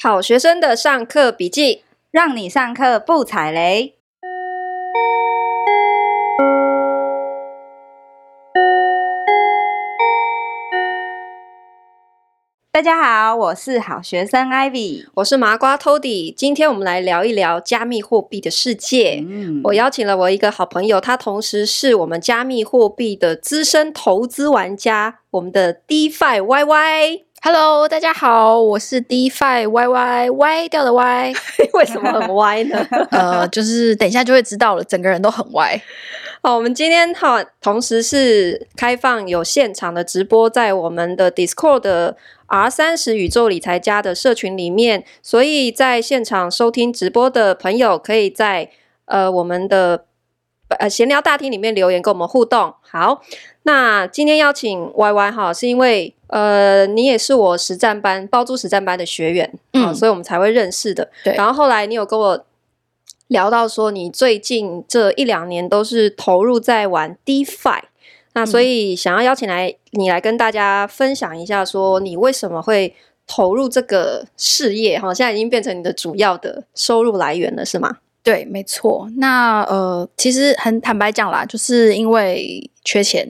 好学生的上课笔记，让你上课不踩雷。大家好，我是好学生 Ivy，我是麻瓜 Tody。今天我们来聊一聊加密货币的世界。嗯，我邀请了我一个好朋友，他同时是我们加密货币的资深投资玩家，我们的 DeFi YY。Hello，大家好，我是 DeFi YY，歪掉的歪，为什么很 歪呢？呃，就是等一下就会知道了，整个人都很歪。好，我们今天哈，同时是开放有现场的直播，在我们的 Discord 的 R 三十宇宙理财家的社群里面，所以在现场收听直播的朋友，可以在呃我们的呃闲聊大厅里面留言跟我们互动。好，那今天邀请 YY 哈，是因为呃你也是我实战班包租实战班的学员，嗯，所以我们才会认识的。对，然后后来你有跟我。聊到说，你最近这一两年都是投入在玩 DeFi，那所以想要邀请来你来跟大家分享一下，说你为什么会投入这个事业？哈，现在已经变成你的主要的收入来源了，是吗？对，没错。那呃，其实很坦白讲啦，就是因为缺钱，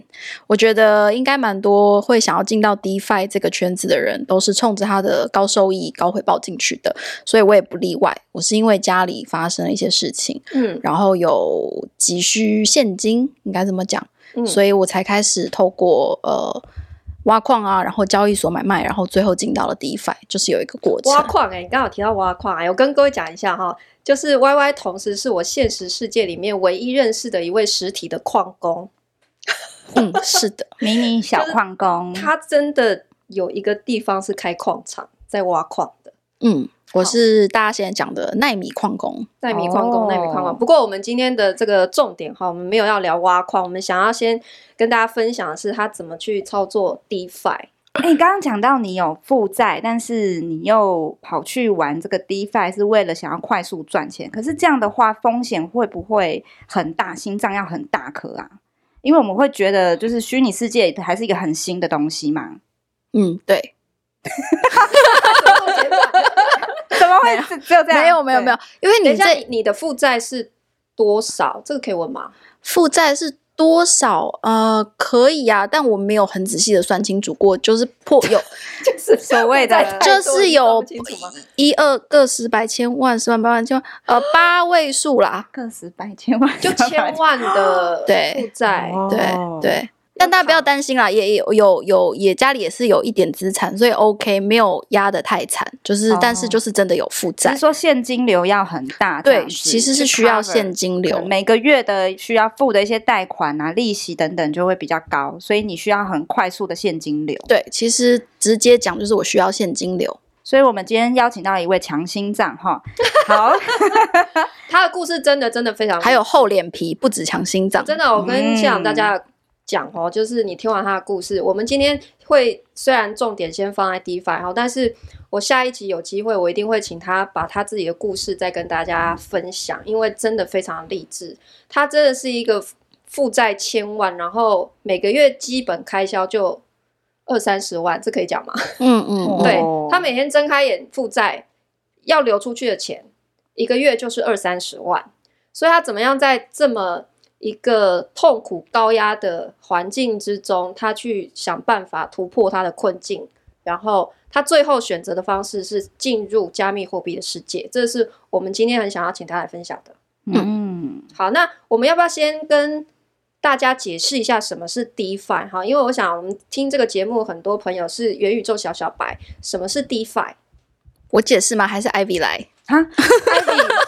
我觉得应该蛮多会想要进到 DeFi 这个圈子的人，都是冲着他的高收益、高回报进去的。所以我也不例外。我是因为家里发生了一些事情，嗯，然后有急需现金，应该怎么讲？嗯，所以我才开始透过呃挖矿啊，然后交易所买卖，然后最后进到了 DeFi，就是有一个过程。挖矿哎，你刚好提到挖矿哎，我跟各位讲一下哈。就是 YY，同时是我现实世界里面唯一认识的一位实体的矿工。嗯，是的，迷你小矿工，他真的有一个地方是开矿场，在挖矿的。嗯，我是大家现在讲的奈米矿工，奈米矿工，奈米矿工。不过我们今天的这个重点哈，我们没有要聊挖矿，我们想要先跟大家分享的是他怎么去操作 DeFi。欸，你刚刚讲到你有负债，但是你又跑去玩这个 DeFi，是为了想要快速赚钱。可是这样的话，风险会不会很大？心脏要很大颗啊？因为我们会觉得，就是虚拟世界还是一个很新的东西嘛。嗯，对。怎么会只有这样？没有，没有，没有。因为你在你的负债是多少？这个可以问吗？负债是。多少？呃，可以啊，但我没有很仔细的算清楚过，就是破有，就是所谓的，就是有一二个十百千万十万八万千万，呃，八位数啦，个十百千万就千万的负债，对对。但大家不要担心啦，也有有有也家里也是有一点资产，所以 OK 没有压得太惨，就是、哦、但是就是真的有负债。是说现金流要很大，对，其实是需要现金流，每个月的需要付的一些贷款啊、利息等等就会比较高，所以你需要很快速的现金流。对，其实直接讲就是我需要现金流，所以我们今天邀请到一位强心脏哈，好，他的故事真的真的非常，还有厚脸皮，不止强心脏，真的，我跟现场大家。嗯讲哦，就是你听完他的故事，我们今天会虽然重点先放在 DeFi 哈，但是我下一集有机会，我一定会请他把他自己的故事再跟大家分享，因为真的非常励志。他真的是一个负债千万，然后每个月基本开销就二三十万，这可以讲吗？嗯嗯，对，他每天睁开眼负债要流出去的钱，一个月就是二三十万，所以他怎么样在这么一个痛苦高压的环境之中，他去想办法突破他的困境，然后他最后选择的方式是进入加密货币的世界，这是我们今天很想要请他来分享的。嗯，好，那我们要不要先跟大家解释一下什么是 DeFi？哈，因为我想我们听这个节目，很多朋友是元宇宙小小白，什么是 DeFi？我解释吗？还是 Ivy 来？啊，Ivy。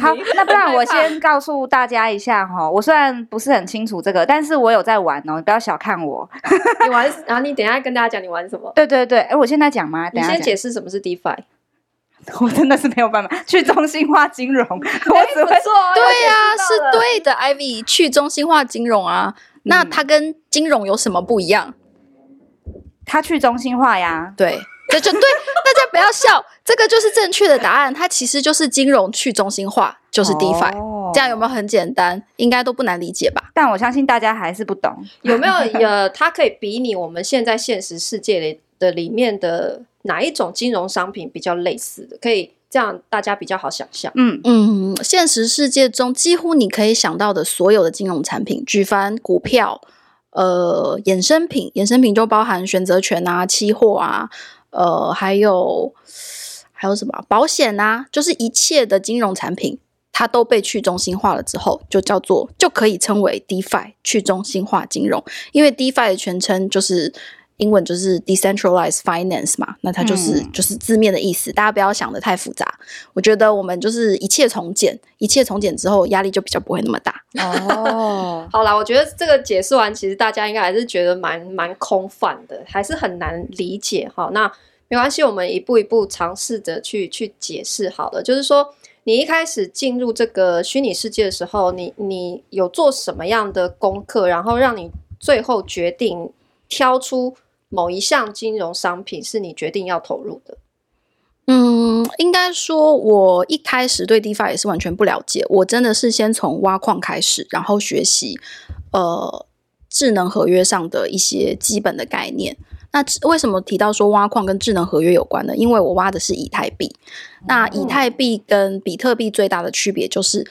好，那不然 我先告诉大家一下哈，我虽然不是很清楚这个，但是我有在玩哦，你不要小看我。你玩，然后你等一下跟大家讲你玩什么？对对对，哎，我现在讲吗？等一下你先解释什么是 DeFi。我真的是没有办法，去中心化金融，我只会说，对呀、啊，是对的，Ivy，去中心化金融啊，那它跟金融有什么不一样？它去中心化呀，对。这就对，大家不要笑，这个就是正确的答案。它其实就是金融去中心化，就是 DeFi。Oh. 这样有没有很简单？应该都不难理解吧？但我相信大家还是不懂，有没有？呃，它可以比拟我们现在现实世界里的里面的哪一种金融商品比较类似的？可以这样大家比较好想象。嗯嗯，现实世界中几乎你可以想到的所有的金融产品，举凡股票、呃衍生品，衍生品就包含选择权啊、期货啊，呃还有还有什么保险啊，就是一切的金融产品。它都被去中心化了之后，就叫做就可以称为 DeFi 去中心化金融。因为 DeFi 的全称就是英文就是 Decentralized Finance 嘛，那它就是、嗯、就是字面的意思。大家不要想得太复杂。我觉得我们就是一切从简，一切从简之后，压力就比较不会那么大。哦，好啦，我觉得这个解释完，其实大家应该还是觉得蛮蛮空泛的，还是很难理解。哈，那没关系，我们一步一步尝试着去去解释。好了，就是说。你一开始进入这个虚拟世界的时候，你你有做什么样的功课，然后让你最后决定挑出某一项金融商品是你决定要投入的？嗯，应该说，我一开始对 DeFi 也是完全不了解，我真的是先从挖矿开始，然后学习呃智能合约上的一些基本的概念。那为什么提到说挖矿跟智能合约有关呢？因为我挖的是以太币。那以太币跟比特币最大的区别就是，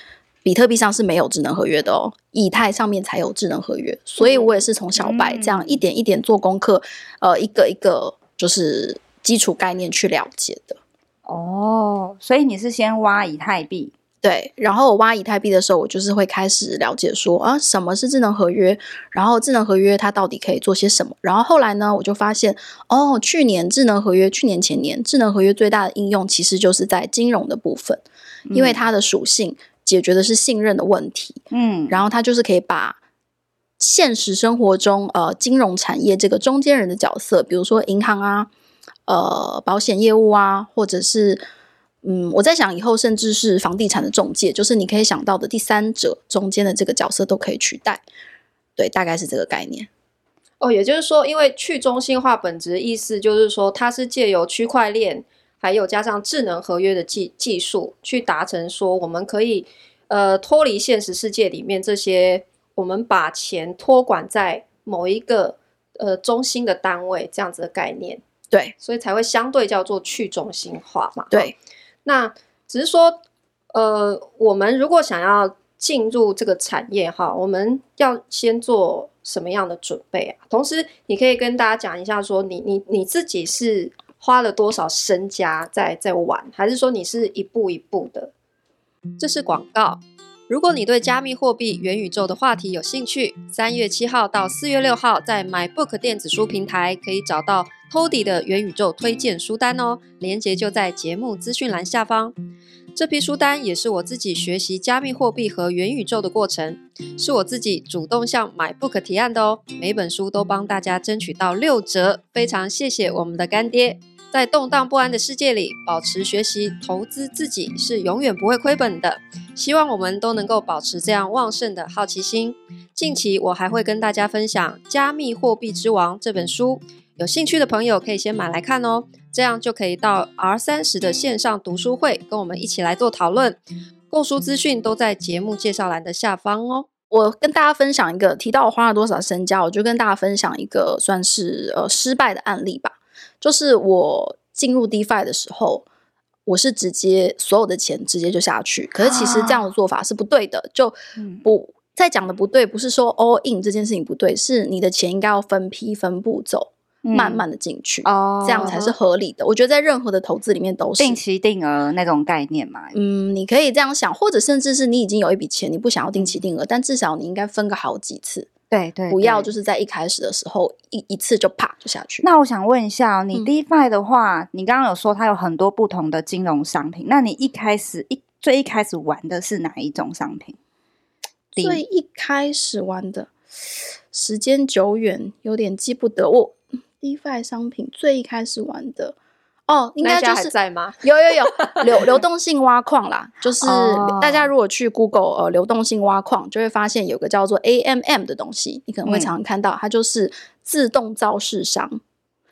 比特币上是没有智能合约的哦，以太上面才有智能合约。所以我也是从小白这样一点一点做功课，呃，一个一个就是基础概念去了解的。哦，所以你是先挖以太币。对，然后我挖以太币的时候，我就是会开始了解说啊，什么是智能合约，然后智能合约它到底可以做些什么。然后后来呢，我就发现哦，去年智能合约，去年前年智能合约最大的应用其实就是在金融的部分，因为它的属性解决的是信任的问题。嗯，然后它就是可以把现实生活中呃金融产业这个中间人的角色，比如说银行啊，呃保险业务啊，或者是。嗯，我在想以后甚至是房地产的中介，就是你可以想到的第三者中间的这个角色都可以取代。对，大概是这个概念。哦，也就是说，因为去中心化本质的意思就是说，它是借由区块链，还有加上智能合约的技技术，去达成说我们可以呃脱离现实世界里面这些，我们把钱托管在某一个呃中心的单位这样子的概念。对，所以才会相对叫做去中心化嘛。对。那只是说，呃，我们如果想要进入这个产业哈，我们要先做什么样的准备啊？同时，你可以跟大家讲一下，说你你你自己是花了多少身家在在玩，还是说你是一步一步的？这是广告。如果你对加密货币、元宇宙的话题有兴趣，三月七号到四月六号，在 MyBook 电子书平台可以找到 Tody 的元宇宙推荐书单哦，链接就在节目资讯栏下方。这批书单也是我自己学习加密货币和元宇宙的过程，是我自己主动向 MyBook 提案的哦。每本书都帮大家争取到六折，非常谢谢我们的干爹。在动荡不安的世界里，保持学习、投资自己是永远不会亏本的。希望我们都能够保持这样旺盛的好奇心。近期我还会跟大家分享《加密货币之王》这本书，有兴趣的朋友可以先买来看哦，这样就可以到 R 三十的线上读书会跟我们一起来做讨论。购书资讯都在节目介绍栏的下方哦。我跟大家分享一个，提到我花了多少身家，我就跟大家分享一个算是呃失败的案例吧。就是我进入 DeFi 的时候，我是直接所有的钱直接就下去。可是其实这样的做法是不对的，就不在讲的不对，不是说 all in 这件事情不对，是你的钱应该要分批分步走，慢慢的进去，哦这样才是合理的。我觉得在任何的投资里面都是定期定额那种概念嘛。嗯，你可以这样想，或者甚至是你已经有一笔钱，你不想要定期定额，但至少你应该分个好几次。对对，不要就是在一开始的时候一一次就啪就下去。那我想问一下，你 DeFi 的话，嗯、你刚刚有说它有很多不同的金融商品，那你一开始一最一开始玩的是哪一种商品？最一开始玩的时间久远，有点记不得。我 DeFi 商品最一开始玩的。哦，应该就是在吗？有有有流流动性挖矿啦，就是大家如果去 Google 呃流动性挖矿，就会发现有个叫做 AMM 的东西，你可能会常常看到，它就是自动造市商，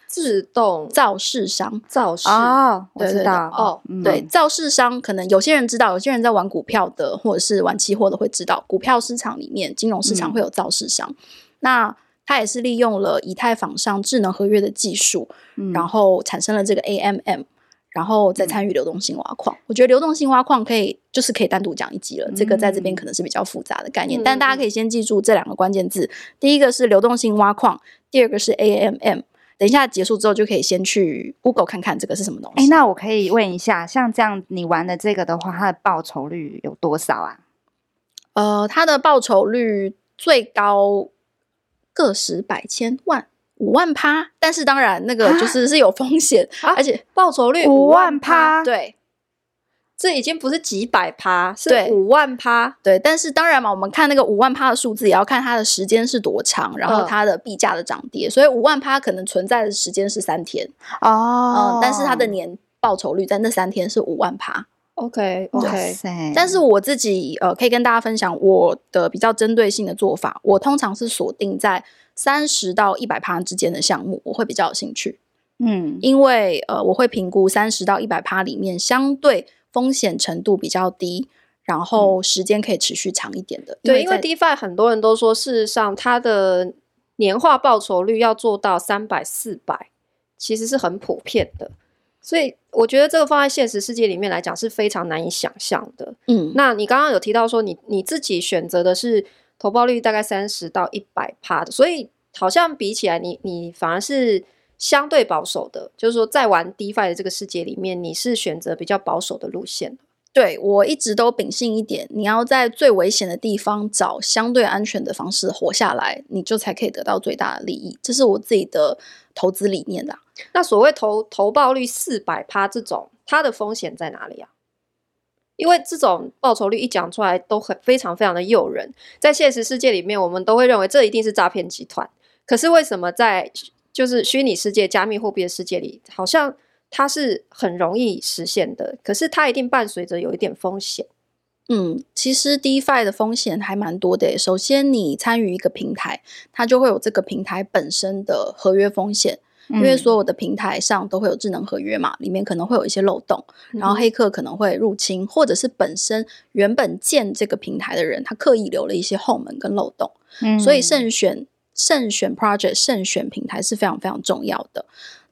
自动造市商造市哦，我知道哦，对，造市商可能有些人知道，有些人在玩股票的或者是玩期货的会知道，股票市场里面金融市场会有造市商，那。它也是利用了以太坊上智能合约的技术，嗯、然后产生了这个 AMM，然后再参与流动性挖矿。嗯、我觉得流动性挖矿可以就是可以单独讲一集了，嗯、这个在这边可能是比较复杂的概念，嗯、但大家可以先记住这两个关键字：第一个是流动性挖矿，第二个是 AMM。等一下结束之后，就可以先去 Google 看看这个是什么东西。哎、欸，那我可以问一下，像这样你玩的这个的话，它的报酬率有多少啊？呃，它的报酬率最高个十百千万五万趴，但是当然那个就是是有风险，啊、而且报酬率五万趴，对。这已经不是几百趴，是五万趴。对，但是当然嘛，我们看那个五万趴的数字，也要看它的时间是多长，然后它的币价的涨跌。嗯、所以五万趴可能存在的时间是三天哦、嗯，但是它的年报酬率在那三天是五万趴。OK OK，但是我自己呃可以跟大家分享我的比较针对性的做法，我通常是锁定在三十到一百趴之间的项目，我会比较有兴趣。嗯，因为呃我会评估三十到一百趴里面相对。风险程度比较低，然后时间可以持续长一点的。对，因为 DeFi 很多人都说，事实上它的年化报酬率要做到三百、四百，其实是很普遍的。所以我觉得这个放在现实世界里面来讲是非常难以想象的。嗯，那你刚刚有提到说你，你你自己选择的是投报率大概三十到一百趴的，所以好像比起来你，你你反而是。相对保守的，就是说，在玩 DeFi 的这个世界里面，你是选择比较保守的路线。对，我一直都秉性一点，你要在最危险的地方找相对安全的方式活下来，你就才可以得到最大的利益。这是我自己的投资理念的啊。那所谓投投报率四百趴这种，它的风险在哪里啊？因为这种报酬率一讲出来都很非常非常的诱人，在现实世界里面，我们都会认为这一定是诈骗集团。可是为什么在就是虚拟世界、加密货币的世界里，好像它是很容易实现的，可是它一定伴随着有一点风险。嗯，其实 DeFi 的风险还蛮多的。首先，你参与一个平台，它就会有这个平台本身的合约风险，嗯、因为所有的平台上都会有智能合约嘛，里面可能会有一些漏洞，然后黑客可能会入侵，嗯、或者是本身原本建这个平台的人，他刻意留了一些后门跟漏洞，嗯、所以慎选。慎选 project、慎选平台是非常非常重要的。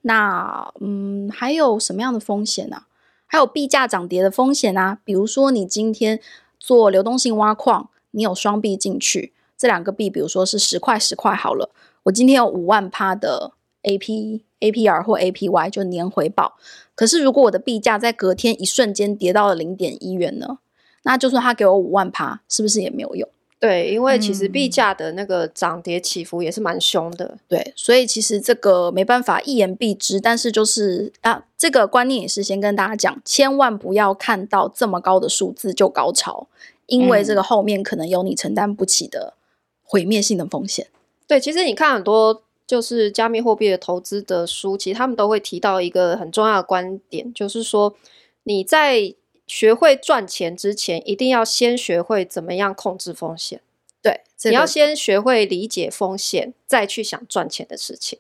那嗯，还有什么样的风险呢、还有币价涨跌的风险啊。比如说，你今天做流动性挖矿，你有双币进去，这两个币，比如说是十块十块好了。我今天有五万趴的 AP APR 或 APY 就年回报。可是如果我的币价在隔天一瞬间跌到了零点一元呢？那就算他给我五万趴，是不是也没有用？对，因为其实币价的那个涨跌起伏也是蛮凶的。嗯，对，所以其实这个没办法一言蔽之，但是就是啊，这个观念也是先跟大家讲，千万不要看到这么高的数字就高潮，因为这个后面可能有你承担不起的毁灭性的风险。对，其实你看很多就是加密货币的投资的书，其实他们都会提到一个很重要的观点，就是说你在。学会赚钱之前，一定要先学会怎么样控制风险。对，这个、你要先学会理解风险，再去想赚钱的事情。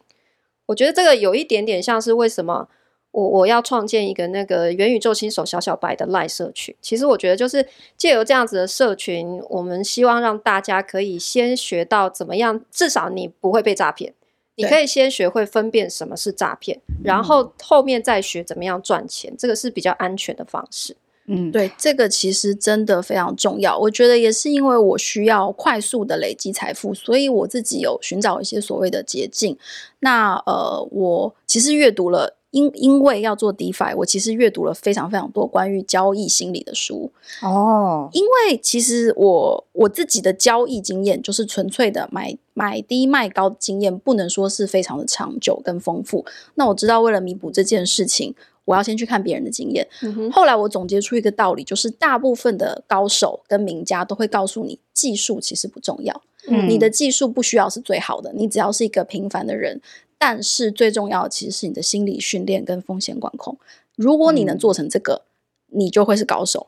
我觉得这个有一点点像是为什么我我要创建一个那个元宇宙新手小小白的赖社群。其实我觉得就是借由这样子的社群，我们希望让大家可以先学到怎么样，至少你不会被诈骗。你可以先学会分辨什么是诈骗，然后后面再学怎么样赚钱，这个是比较安全的方式。嗯，对，这个其实真的非常重要。我觉得也是因为我需要快速的累积财富，所以我自己有寻找一些所谓的捷径。那呃，我其实阅读了，因因为要做 DeFi，我其实阅读了非常非常多关于交易心理的书。哦，因为其实我我自己的交易经验就是纯粹的买买低卖高的经验，不能说是非常的长久跟丰富。那我知道为了弥补这件事情。我要先去看别人的经验。嗯。后来我总结出一个道理，就是大部分的高手跟名家都会告诉你，技术其实不重要。嗯。你的技术不需要是最好的，你只要是一个平凡的人。但是最重要的其实是你的心理训练跟风险管控。如果你能做成这个，嗯。你就会是高手。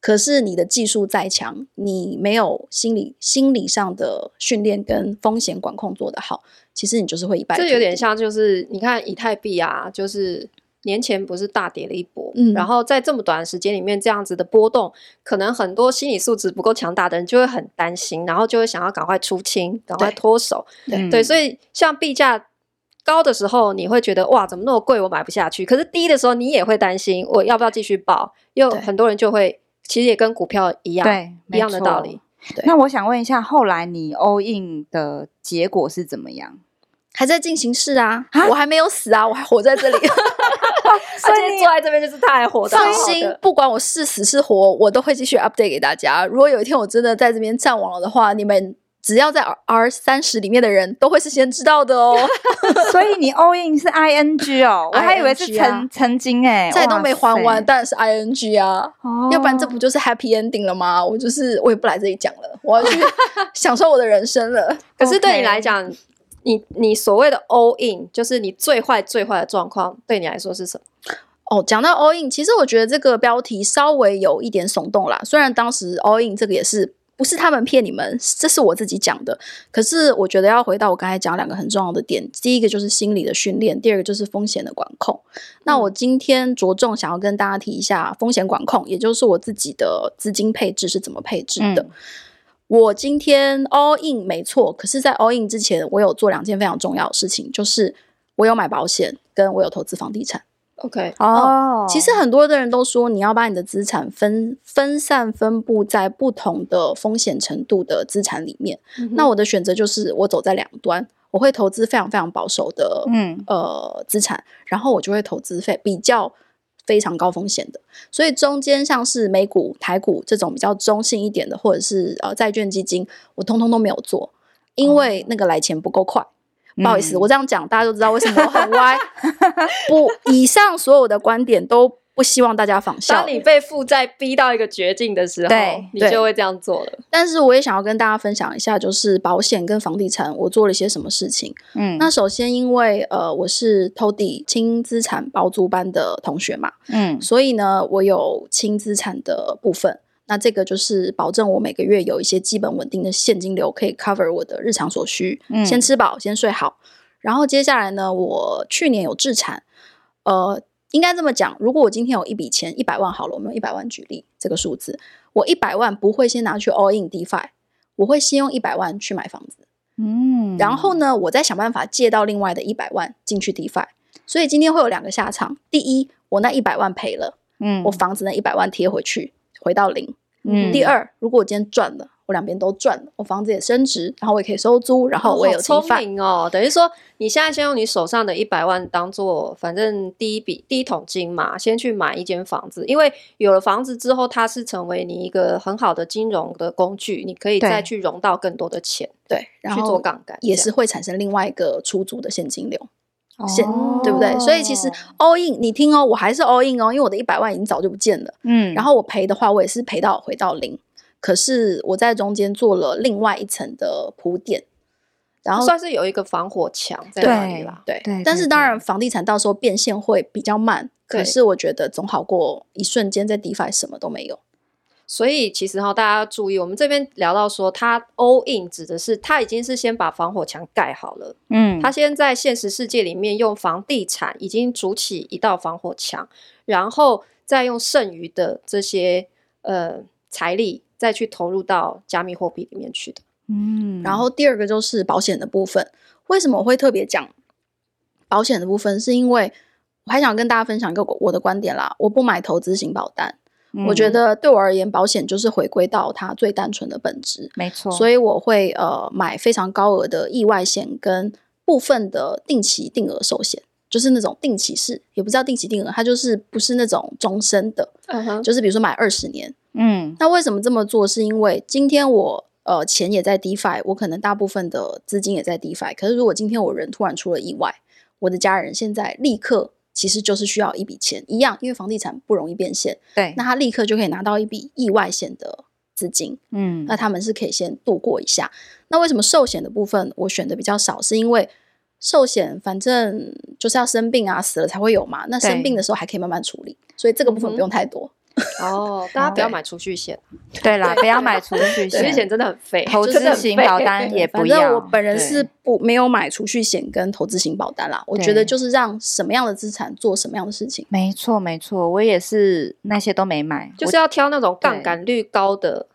可是你的技术再强，你没有心理心理上的训练跟风险管控做得好，其实你就是会一败。这有点像，就是你看以太币啊，就是。年前不是大跌了一波，嗯，然后在这么短的时间里面这样子的波动，可能很多心理素质不够强大的人就会很担心，然后就会想要赶快出清，赶快脱手，对对，对，所以像币价高的时候，你会觉得哇，怎么那么贵，我买不下去。可是低的时候，你也会担心，我要不要继续抱？又很多人就会，其实也跟股票一样，对，一样的道理。对，那我想问一下，后来你 all in 的结果是怎么样？还在进行式啊，啊，我还没有死啊，我还活在这里。所以坐在这边就是他还活的。放心，不管我是死是活，我都会继续 update 给大家。如果有一天我真的在这边战亡了的话，你们。只要在 R 三十里面的人都会是先知道的哦，所以你 all in 是 I N G 哦，我还以为是曾曾经哎，债都没还完，当然是 I N G 啊，哦，要不然这不就是 Happy Ending 了吗？我就是我也不来这里讲了，我要去享受我的人生了。可是对你来讲，你你所谓的 all in，就是你最坏最坏的状况，对你来说是什么？哦，讲到 all in，其实我觉得这个标题稍微有一点耸动啦。虽然当时 all in 这个也是。不是他们骗你们，这是我自己讲的。可是我觉得要回到我刚才讲两个很重要的点，第一个就是心理的训练，第二个就是风险的管控。嗯。那我今天着重想要跟大家提一下风险管控，也就是我自己的资金配置是怎么配置的。嗯。我今天 all in 没错，可是，在 all in 之前，我有做两件非常重要的事情，就是我有买保险，跟我有投资房地产。OK，哦、oh.，其实很多的人都说你要把你的资产分分散分布在不同的风险程度的资产里面。Mm -hmm. 那我的选择就是我走在两端，我会投资非常非常保守的，嗯呃资产，然后我就会投资费比较非常高风险的。所以中间像是美股、台股这种比较中性一点的，或者是呃债券基金，我通通都没有做，因为那个来钱不够快。不好意思，嗯、我这样讲，大家都知道为什么我很歪。不，以上所有的观点都不希望大家仿效。当你被负债逼到一个绝境的时候，对，你就会这样做了。但是我也想要跟大家分享一下，就是保险跟房地产，我做了一些什么事情。嗯，那首先因为呃，我是 TODY 轻资产包租班的同学嘛，嗯，所以呢，我有轻资产的部分。那这个就是保证我每个月有一些基本稳定的现金流，可以 cover 我的日常所需。嗯，先吃饱，先睡好。然后接下来呢，我去年有自产，呃，应该这么讲，如果我今天有一笔钱，一百万好了，我们用一百万举例这个数字，我一百万不会先拿去 all in DeFi，我会先用一百万去买房子。嗯，然后呢，我再想办法借到另外的一百万进去 DeFi。所以今天会有两个下场：第一，我那一百万赔了，嗯，我房子那一百万贴回去。回到零。嗯。第二，如果我今天赚了，我两边都赚了，我房子也升值，然后我也可以收租，然后我也有钱。聪明哦，等于说你现在先用你手上的一百万当做，反正第一笔第一桶金嘛，先去买一间房子，因为有了房子之后，它是成为你一个很好的金融的工具，你可以再去融到更多的钱，对，然后去做杠杆，也是会产生另外一个出租的现金流。哦，对不对？所以其实 all in，你听哦，我还是 all in 哦，因为我的一百万已经早就不见了。嗯，然后我赔的话，我也是赔到回到零。可是我在中间做了另外一层的铺垫，然后算是有一个防火墙在那里啦。对对，对，但是当然房地产到时候变现会比较慢，可是我觉得总好过一瞬间在 DeFi 什么都没有。所以其实哈，大家要注意，我们这边聊到说，他 all in 指的是他已经是先把防火墙盖好了，嗯，他先在现实世界里面用房地产已经筑起一道防火墙，然后再用剩余的这些呃财力再去投入到加密货币里面去的，嗯，然后第二个就是保险的部分，为什么我会特别讲保险的部分？是因为我还想跟大家分享一个我的观点啦，我不买投资型保单。我觉得对我而言，保险就是回归到它最单纯的本质，没错。所以我会呃买非常高额的意外险跟部分的定期定额寿险，就是那种定期式，也不知道定期定额，它就是不是那种终身的，嗯哼，就是比如说买二十年，嗯。那为什么这么做？是因为今天我呃钱也在 DeFi，我可能大部分的资金也在 DeFi，可是如果今天我人突然出了意外，我的家人现在立刻。其实就是需要一笔钱，一样，因为房地产不容易变现，对，那他立刻就可以拿到一笔意外险的资金，嗯，那他们是可以先度过一下。那为什么寿险的部分我选的比较少？是因为寿险反正就是要生病啊，死了才会有嘛，那生病的时候还可以慢慢处理，所以这个部分不用太多。哦，大家不要买储蓄险。对啦，不要买储蓄险，储蓄险真的很废，投资型保单 也不要。反正我本人是不没有买储蓄险跟投资型保单啦。我觉得就是让什么样的资产做什么样的事情。没错，没错，我也是那些都没买，就是要挑那种杠杆率高的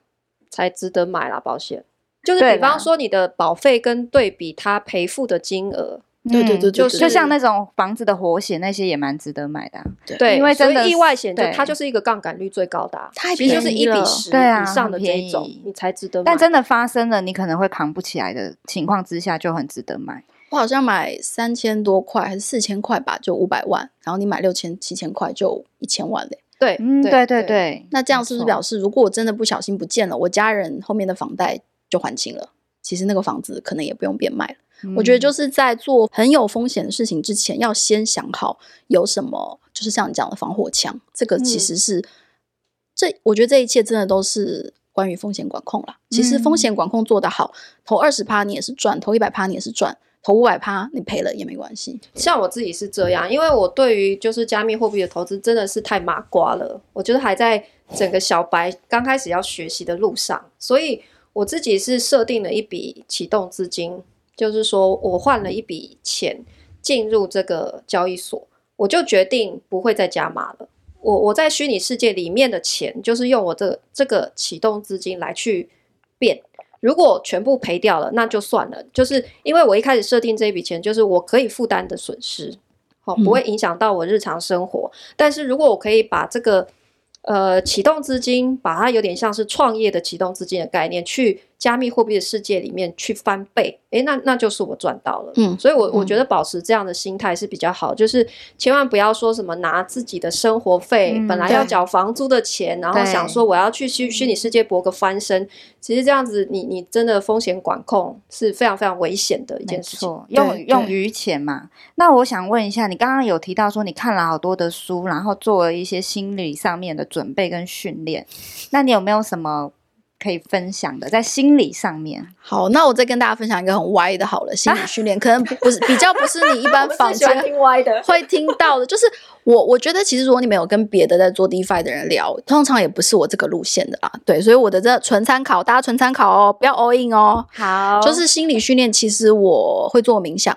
才值得买啦。保险就是比方说你的保费跟对比它赔付的金额。对对对，就是就像那种房子的活险，那些也蛮值得买的。对，因为真的意外险就它就是一个杠杆率最高的，太便宜了，就是一比十以上的这种，你才值得买。但真的发生了，你可能会扛不起来的情况之下，就很值得买。我好像买三千多块还是四千块吧，就五百万，然后你买六千七千块就一千万嘞。对，嗯，对对对。那这样是不是表示，如果我真的不小心不见了，我家人后面的房贷就还清了？其实那个房子可能也不用变卖了。我觉得就是在做很有风险的事情之前，要先想好有什么，就是像你讲的防火墙。这个其实是，这我觉得这一切真的都是关于风险管控啦。其实风险管控做得好，投二十趴你也是赚，投一百趴你也是赚，投五百趴你赔了也没关系。像我自己是这样，因为我对于就是加密货币的投资真的是太麻瓜了，我觉得还在整个小白刚开始要学习的路上，所以我自己是设定了一笔启动资金。就是说我换了一笔钱进入这个交易所，我就决定不会再加码了。我我在虚拟世界里面的钱，就是用我这个这个启动资金来去变。如果全部赔掉了，那就算了。就是因为我一开始设定这一笔钱，就是我可以负担的损失，好，不会影响到我日常生活。嗯。但是如果我可以把这个呃启动资金，把它有点像是创业的启动资金的概念去。加密货币的世界里面去翻倍，诶，那那就是我赚到了。嗯，所以我，我我觉得保持这样的心态是比较好，嗯，就是千万不要说什么拿自己的生活费，嗯，本来要缴房租的钱，然后想说我要去虚虚拟世界博个翻身。其实这样子你，你你真的风险管控是非常非常危险的一件事情。用用余钱嘛。那我想问一下，你刚刚有提到说你看了好多的书，然后做了一些心理上面的准备跟训练，那你有没有什么？可以分享的，在心理上面。好，那我再跟大家分享一个很歪的，好了，心理训练，可能不是比较不是你一般坊间 歪的会听到的。就是我，我觉得其实如果你没有跟别的在做 DeFi 的人聊，通常也不是我这个路线的啦。对，所以我的这纯参考，大家纯参考哦，不要 all in 哦。好，就是心理训练，其实我会做冥想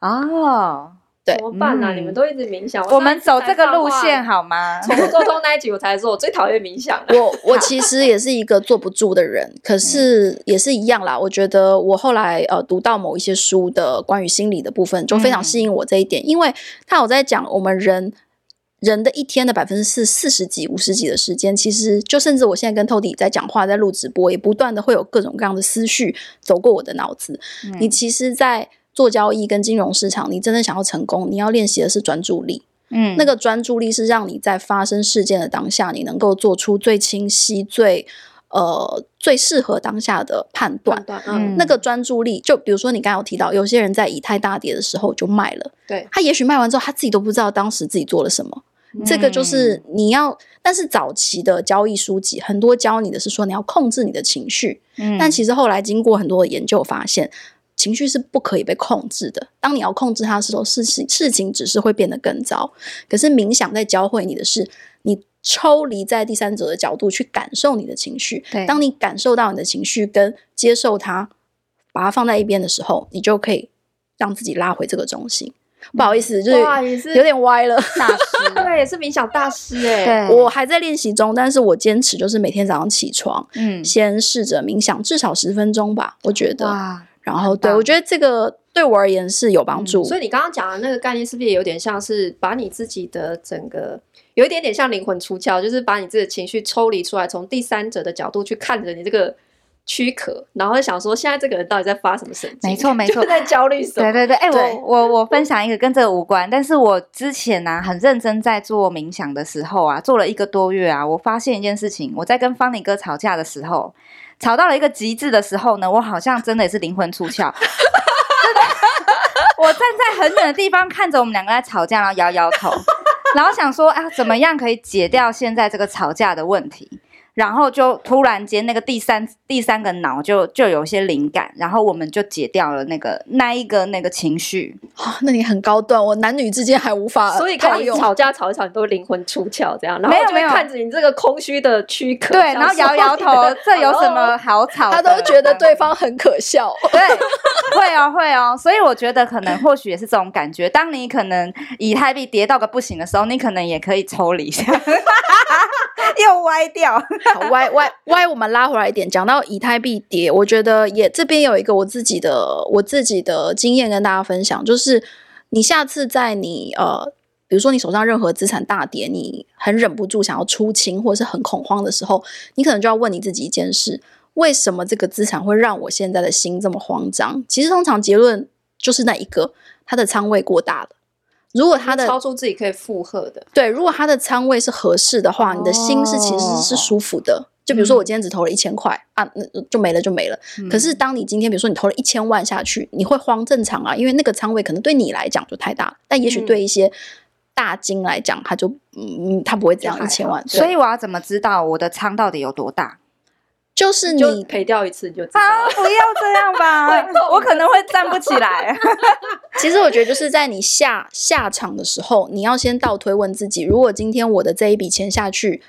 哦。怎么办呢、啊嗯？你们都一直冥想，我们走这个路线好吗？宠物沟通那一集我才说，我最讨厌冥想。我我其实也是一个坐不住的人，可是也是一样啦。我觉得我后来呃读到某一些书的关于心理的部分，就非常吸引我这一点，嗯、因为他有在讲我们人人的一天的百分之四四十几五十几的时间，其实就甚至我现在跟 Tody 在讲话，在录直播，也不断的会有各种各样的思绪走过我的脑子。嗯、你其实，在做交易跟金融市场，你真的想要成功，你要练习的是专注力。嗯，那个专注力是让你在发生事件的当下，你能够做出最清晰、最呃最适合当下的判断。嗯，那个专注力，就比如说你刚刚有提到，有些人在以太大跌的时候就卖了，对，他也许卖完之后，他自己都不知道当时自己做了什么。嗯，这个就是你要，但是早期的交易书籍很多教你的是说你要控制你的情绪，嗯，但其实后来经过很多的研究发现。情绪是不可以被控制的。当你要控制它的时候，事情事情只是会变得更糟。可是冥想在教会你的是，你抽离在第三者的角度去感受你的情绪。对，当你感受到你的情绪跟接受它，把它放在一边的时候，你就可以让自己拉回这个中心。不好意思，就是有点歪了。大师，对，也是冥想大师哎。我还在练习中，但是我坚持就是每天早上起床，嗯，先试着冥想至少十分钟吧。我觉得。然后，对，我觉得这个对我而言是有帮助。嗯，所以你刚刚讲的那个概念，是不是也有点像是把你自己的整个，有一点点像灵魂出窍，就是把你自己的情绪抽离出来，从第三者的角度去看着你这个躯壳，然后想说现在这个人到底在发什么神经？没错，没错，在焦虑什么？对对对，哎，我我我分享一个跟这个无关，但是我之前呢，啊，很认真在做冥想的时候啊，做了一个多月啊，我发现一件事情，我在跟方尼哥吵架的时候。吵到了一个极致的时候呢，我好像真的也是灵魂出窍。我站在很远的地方看着我们两个在吵架，然后摇摇头，然后想说啊，怎么样可以解掉现在这个吵架的问题？然后就突然间那个第三第三个脑就就有些灵感，然后我们就解掉了那个那一个那个情绪。哦，那你很高段，我男女之间还无法，所以跟你吵架吵一吵，你都灵魂出窍这样，然后就会看着你这个空虚的躯壳，对，然后摇摇头，这有什么好吵？他都觉得对方很可笑，对，会哦会哦，所以我觉得可能或许也是这种感觉，当你可能以太币跌到个不行的时候，你可能也可以抽离一下。又歪掉，好歪歪歪，我们拉回来一点，讲到以太币跌，我觉得也这边有一个我自己的我自己的经验跟大家分享，就是你下次在你呃，比如说你手上任何资产大跌，你很忍不住想要出清或者是很恐慌的时候，你可能就要问你自己一件事：为什么这个资产会让我现在的心这么慌张？其实通常结论就是那一个，它的仓位过大了。如果他的超出自己可以负荷的，对，如果他的仓位是合适的话，哦、你的心是其实是舒服的。就比如说我今天只投了一千块、嗯、啊，那就没了就没了。嗯、可是当你今天比如说你投了一千万下去，你会慌，正常啊，因为那个仓位可能对你来讲就太大，但也许对一些大金来讲，他就嗯，他不会这样一千万。所以我要怎么知道我的仓到底有多大？就是你赔掉一次你就知道啊！不要这样吧，我可能会站不起来。其实我觉得就是在你下下场的时候，你要先倒推问自己：如果今天我的这一笔钱下去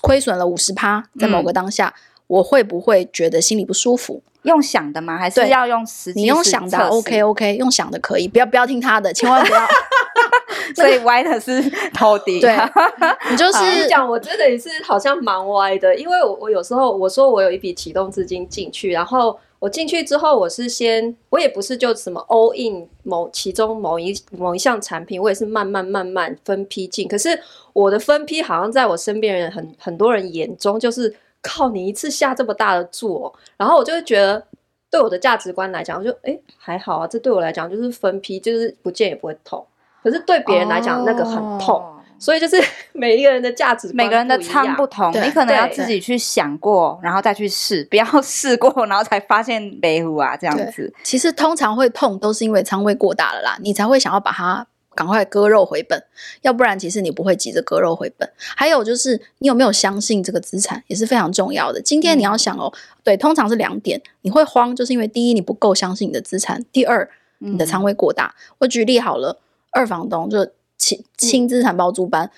亏损了五十趴，在某个当下，嗯、我会不会觉得心里不舒服？用想的吗？还是要用实际？你用想的，OK OK，用想的可以，不要不要听他的，千万不要。所以歪的是 头顶，对，你就是讲，我真的也是好像蛮歪的，因为我我有时候我说我有一笔启动资金进去，然后我进去之后，我是先我也不是就什么 all in 某其中某一某一项产品，我也是慢慢慢慢分批进，可是我的分批好像在我身边人很很多人眼中就是靠你一次下这么大的注，哦，然后我就会觉得对我的价值观来讲，我就哎还好啊，这对我来讲就是分批，就是不见也不会痛。可是对别人来讲，那个很痛，oh. 所以就是 每一个人的价值观，每个人的仓不同，你可能要自己去想过，然后再去试，不要 试过然后才发现没有啊这样子。其实通常会痛，都是因为仓位过大了啦，你才会想要把它赶快割肉回本，要不然其实你不会急着割肉回本。还有就是你有没有相信这个资产也是非常重要的。今天你要想哦，嗯、对，通常是两点，你会慌，就是因为第一你不够相信你的资产，第二你的仓位过大。嗯、我举例好了。二房东就轻轻资产包租班，嗯、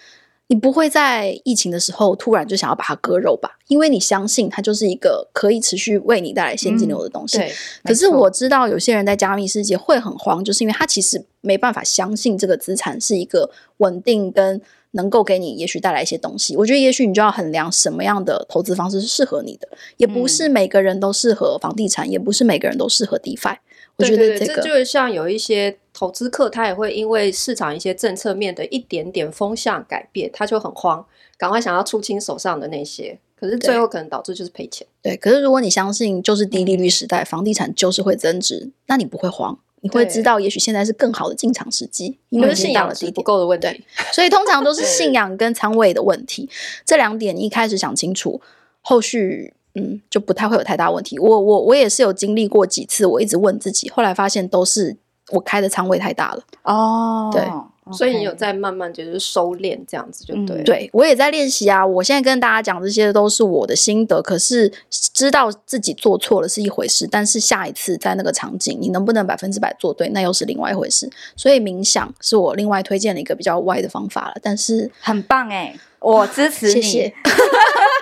你不会在疫情的时候突然就想要把它割肉吧？因为你相信它就是一个可以持续为你带来现金流的东西。可是我知道有些人在加密世界会很慌，就是因为他其实没办法相信这个资产是一个稳定跟能够给你也许带来一些东西。我觉得也许你就要衡量什么样的投资方式是适合你的，也不是每个人都适合房地产，嗯、也不是每个人都适合 DeFi。我觉得这个，对对对，这就是像有一些投资客，他也会因为市场一些政策面的一点点风向改变，他就很慌，赶快想要出清手上的那些，可是最后可能导致就是赔钱。对，可是如果你相信就是低利率时代，嗯、房地产就是会增值，那你不会慌，你会知道也许现在是更好的进场时机，因为信仰是不够的问题。所以通常都是 信仰跟仓位的问题，这两点你一开始想清楚，后续。嗯，就不太会有太大问题。我我我也是有经历过几次，我一直问自己，后来发现都是我开的仓位太大了。哦，对，okay. 所以你有在慢慢就是收敛这样子，就对、嗯。对，我也在练习啊。我现在跟大家讲这些都是我的心得，可是知道自己做错了是一回事，但是下一次在那个场景，你能不能百分之百做对，那又是另外一回事。所以冥想是我另外推荐的一个比较歪的方法了，但是很棒哎，我支持你。谢谢。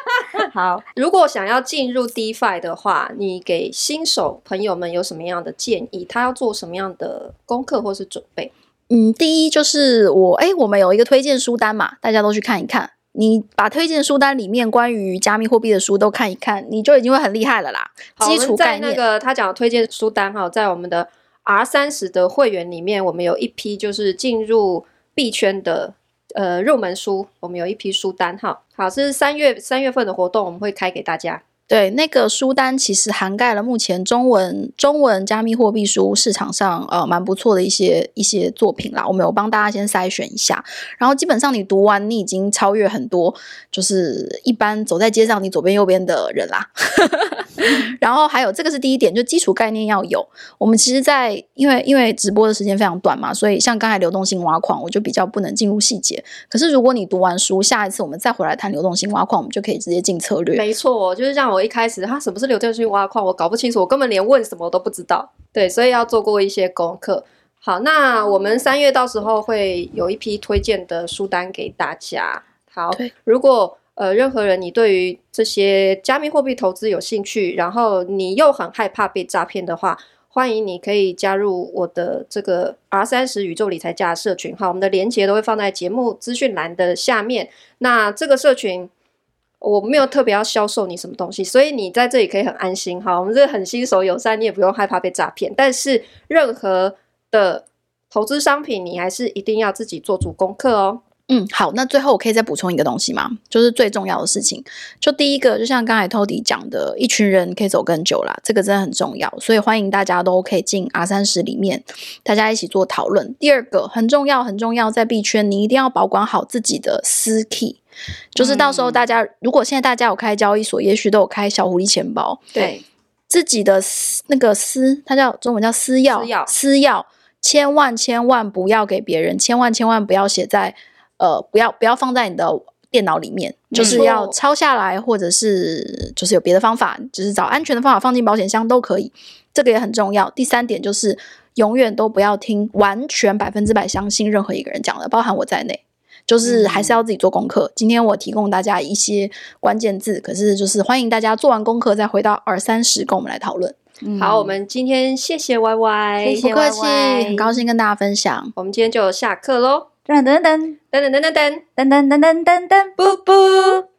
好，如果想要进入 DeFi 的话，你给新手朋友们有什么样的建议？他要做什么样的功课或是准备？嗯，第一就是我，哎，我们有一个推荐书单嘛，大家都去看一看。你把推荐书单里面关于加密货币的书都看一看，你就已经会很厉害了啦。基础概念，在那个他讲的推荐书单哈，在我们的 R 三十的会员里面，我们有一批就是进入币圈的。呃，入门书，我们有一批书单哈，好，这是三月三月份的活动，我们会开给大家。对，那个书单其实涵盖了目前中文中文加密货币书市场上呃蛮不错的一些一些作品啦，我们有帮大家先筛选一下，然后基本上你读完，你已经超越很多，就是一般走在街上你左边右边的人啦。然后还有这个是第一点，就基础概念要有。我们其实在，因为因为直播的时间非常短嘛，所以像刚才流动性挖矿，我就比较不能进入细节。可是如果你读完书，下一次我们再回来谈流动性挖矿，我们就可以直接进策略。没错，就是让我一开始，他什么是流动性挖矿，我搞不清楚，我根本连问什么都不知道。对，所以要做过一些功课。好，那我们三月到时候会有一批推荐的书单给大家。好，如果呃任何人你对于这些加密货币投资有兴趣，然后你又很害怕被诈骗的话，欢迎你可以加入我的这个 R 三十宇宙理财家社群。哈，我们的链接都会放在节目资讯栏的下面。那这个社群我没有特别要销售你什么东西，所以你在这里可以很安心。哈，我们这很新手友善，你也不用害怕被诈骗。但是任何的投资商品，你还是一定要自己做足功课哦。嗯，好，那最后我可以再补充一个东西吗？就是最重要的事情，就第一个，就像刚才 Tody 讲的，一群人可以走更久啦，这个真的很重要，所以欢迎大家都可以进 R 三十里面，大家一起做讨论。第二个很重要，很重要，在币圈你一定要保管好自己的私 key，就是到时候大家、嗯、如果现在大家有开交易所，也许都有开小狐狸钱包，对自己的那个私，它叫中文叫，私钥，私钥。千万千万不要给别人，千万千万不要写在，呃，不要不要放在你的电脑里面，就是要抄下来，或者是就是有别的方法，就是找安全的方法放进保险箱都可以，这个也很重要。第三点就是永远都不要听完全百分之百相信任何一个人讲的，包含我在内，就是还是要自己做功课。嗯、今天我提供大家一些关键字，可是就是欢迎大家做完功课再回到二三十跟我们来讨论。嗯、好，我们今天谢谢 Y Y，不客气，很高兴跟大家分享。我们今天就下课喽！噔噔噔噔。噔噔噔噔噔。噔噔噔噔噔，布布。